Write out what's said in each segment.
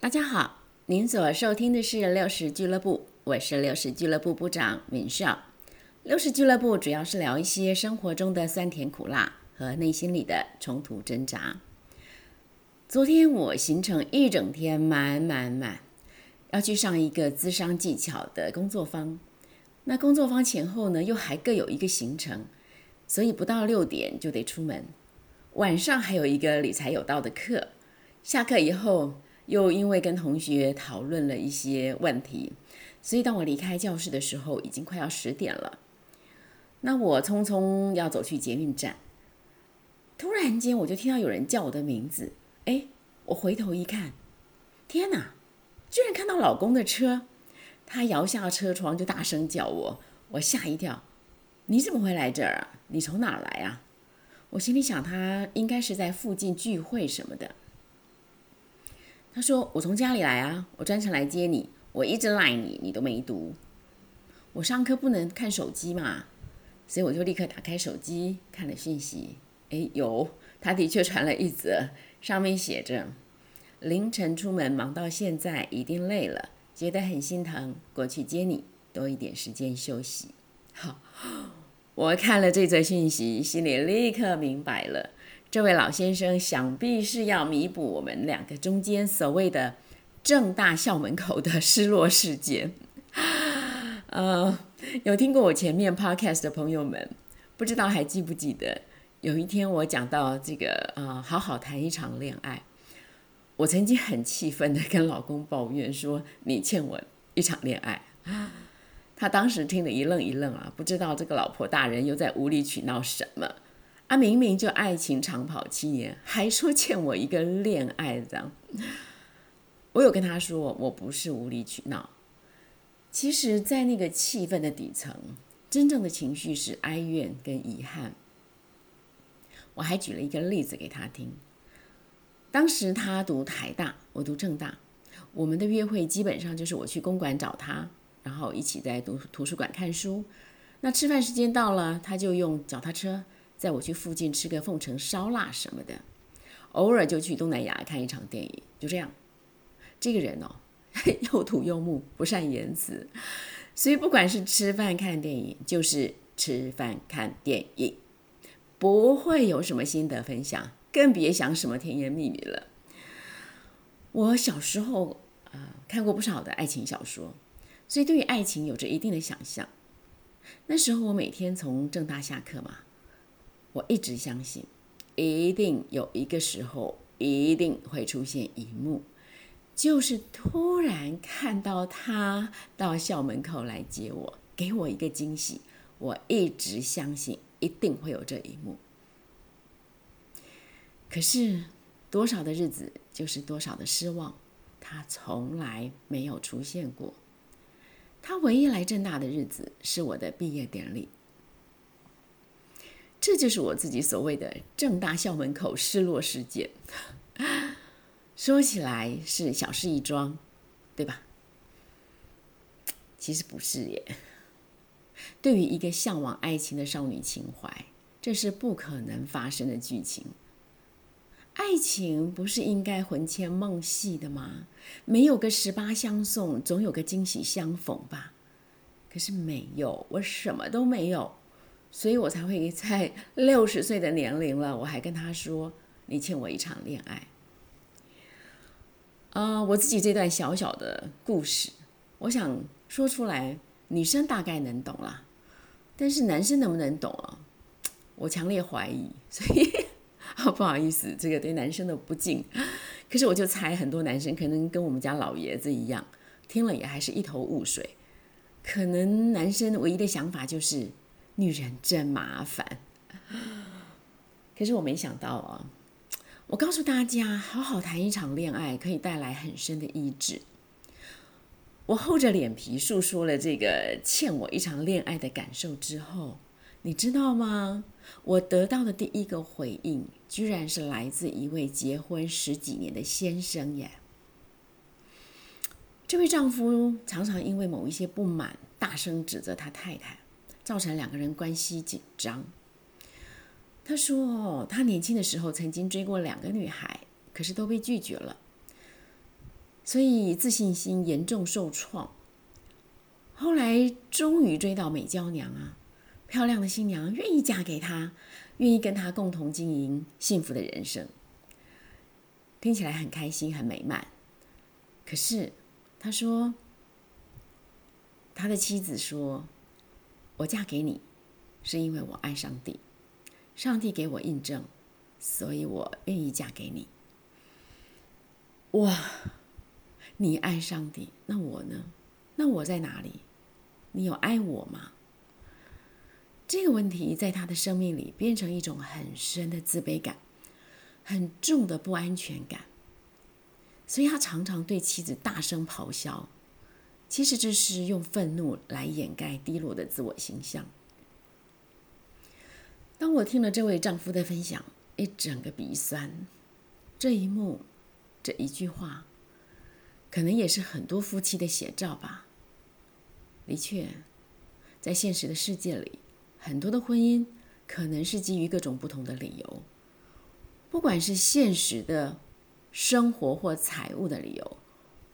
大家好，您所收听的是六十俱乐部，我是六十俱乐部部长敏少。六十俱乐部主要是聊一些生活中的酸甜苦辣和内心里的冲突挣扎。昨天我行程一整天满满满，要去上一个资商技巧的工作坊。那工作坊前后呢，又还各有一个行程，所以不到六点就得出门。晚上还有一个理财有道的课，下课以后。又因为跟同学讨论了一些问题，所以当我离开教室的时候，已经快要十点了。那我匆匆要走去捷运站，突然间我就听到有人叫我的名字。哎，我回头一看，天哪，居然看到老公的车！他摇下车窗就大声叫我，我吓一跳。你怎么会来这儿啊？你从哪儿来啊？我心里想，他应该是在附近聚会什么的。他说：“我从家里来啊，我专程来接你。我一直赖你，你都没读。我上课不能看手机嘛，所以我就立刻打开手机看了讯息。哎，有，他的确传了一则，上面写着：凌晨出门忙到现在，一定累了，觉得很心疼，过去接你，多一点时间休息。好，我看了这则讯息，心里立刻明白了。”这位老先生想必是要弥补我们两个中间所谓的正大校门口的失落事件。呃，有听过我前面 podcast 的朋友们，不知道还记不记得，有一天我讲到这个呃，好好谈一场恋爱，我曾经很气愤的跟老公抱怨说：“你欠我一场恋爱。”他当时听得一愣一愣啊，不知道这个老婆大人又在无理取闹什么。他明明就爱情长跑七年，还说欠我一个恋爱这样。我有跟他说，我不是无理取闹。其实，在那个气氛的底层，真正的情绪是哀怨跟遗憾。我还举了一个例子给他听。当时他读台大，我读正大，我们的约会基本上就是我去公馆找他，然后一起在图图书馆看书。那吃饭时间到了，他就用脚踏车。在我去附近吃个凤城烧腊什么的，偶尔就去东南亚看一场电影，就这样。这个人哦，又土又木，不善言辞，所以不管是吃饭看电影，就是吃饭看电影，不会有什么心得分享，更别想什么甜言蜜语了。我小时候啊看过不少的爱情小说，所以对于爱情有着一定的想象。那时候我每天从正大下课嘛。我一直相信，一定有一个时候，一定会出现一幕，就是突然看到他到校门口来接我，给我一个惊喜。我一直相信一定会有这一幕。可是多少的日子，就是多少的失望，他从来没有出现过。他唯一来正大的日子，是我的毕业典礼。这就是我自己所谓的正大校门口失落事件。说起来是小事一桩，对吧？其实不是耶。对于一个向往爱情的少女情怀，这是不可能发生的剧情。爱情不是应该魂牵梦系的吗？没有个十八相送，总有个惊喜相逢吧？可是没有，我什么都没有。所以我才会在 六十岁的年龄了，我还跟他说：“你欠我一场恋爱。”啊，我自己这段小小的故事，我想说出来，女生大概能懂啦，但是男生能不能懂啊？我强烈怀疑。所以，哦不好意思，这个对男生的不敬。可是我就猜，很多男生可能跟我们家老爷子一样，听了也还是一头雾水。可能男生唯一的想法就是。女人真麻烦，可是我没想到啊！我告诉大家，好好谈一场恋爱可以带来很深的医治。我厚着脸皮诉说了这个欠我一场恋爱的感受之后，你知道吗？我得到的第一个回应，居然是来自一位结婚十几年的先生耶！这位丈夫常常因为某一些不满，大声指责他太太。造成两个人关系紧张。他说，他年轻的时候曾经追过两个女孩，可是都被拒绝了。所以自信心严重受创。后来终于追到美娇娘啊，漂亮的新娘愿意嫁给他，愿意跟他共同经营幸福的人生，听起来很开心很美满。可是他说，他的妻子说：“我嫁给你，是因为我爱上帝，上帝给我印证，所以我愿意嫁给你。”哇，你爱上帝，那我呢？那我在哪里？你有爱我吗？这个问题在他的生命里变成一种很深的自卑感，很重的不安全感，所以他常常对妻子大声咆哮。其实这是用愤怒来掩盖低落的自我形象。当我听了这位丈夫的分享，一整个鼻酸。这一幕，这一句话，可能也是很多夫妻的写照吧。的确，在现实的世界里，很多的婚姻可能是基于各种不同的理由，不管是现实的生活或财务的理由，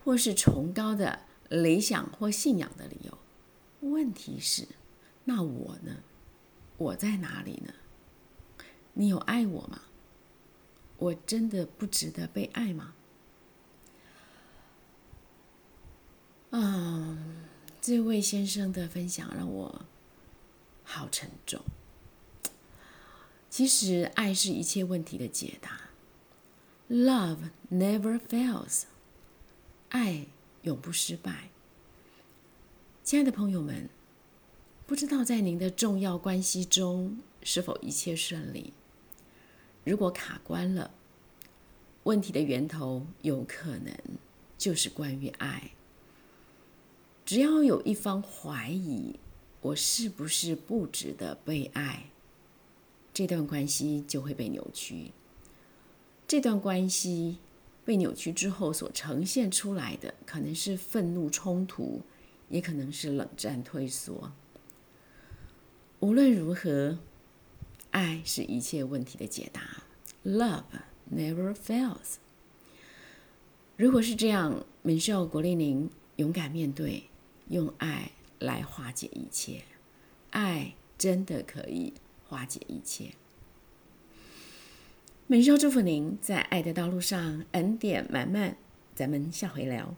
或是崇高的理想或信仰的理由。问题是，那我呢？我在哪里呢？你有爱我吗？我真的不值得被爱吗？嗯。这位先生的分享让我好沉重。其实，爱是一切问题的解答。Love never fails，爱永不失败。亲爱的朋友们，不知道在您的重要关系中是否一切顺利？如果卡关了，问题的源头有可能就是关于爱。只要有一方怀疑我是不是不值得被爱，这段关系就会被扭曲。这段关系被扭曲之后所呈现出来的，可能是愤怒冲突，也可能是冷战退缩。无论如何，爱是一切问题的解答。Love never fails。如果是这样，门少鼓励您勇敢面对。用爱来化解一切，爱真的可以化解一切。美少祝福您在爱的道路上恩典满满，咱们下回聊。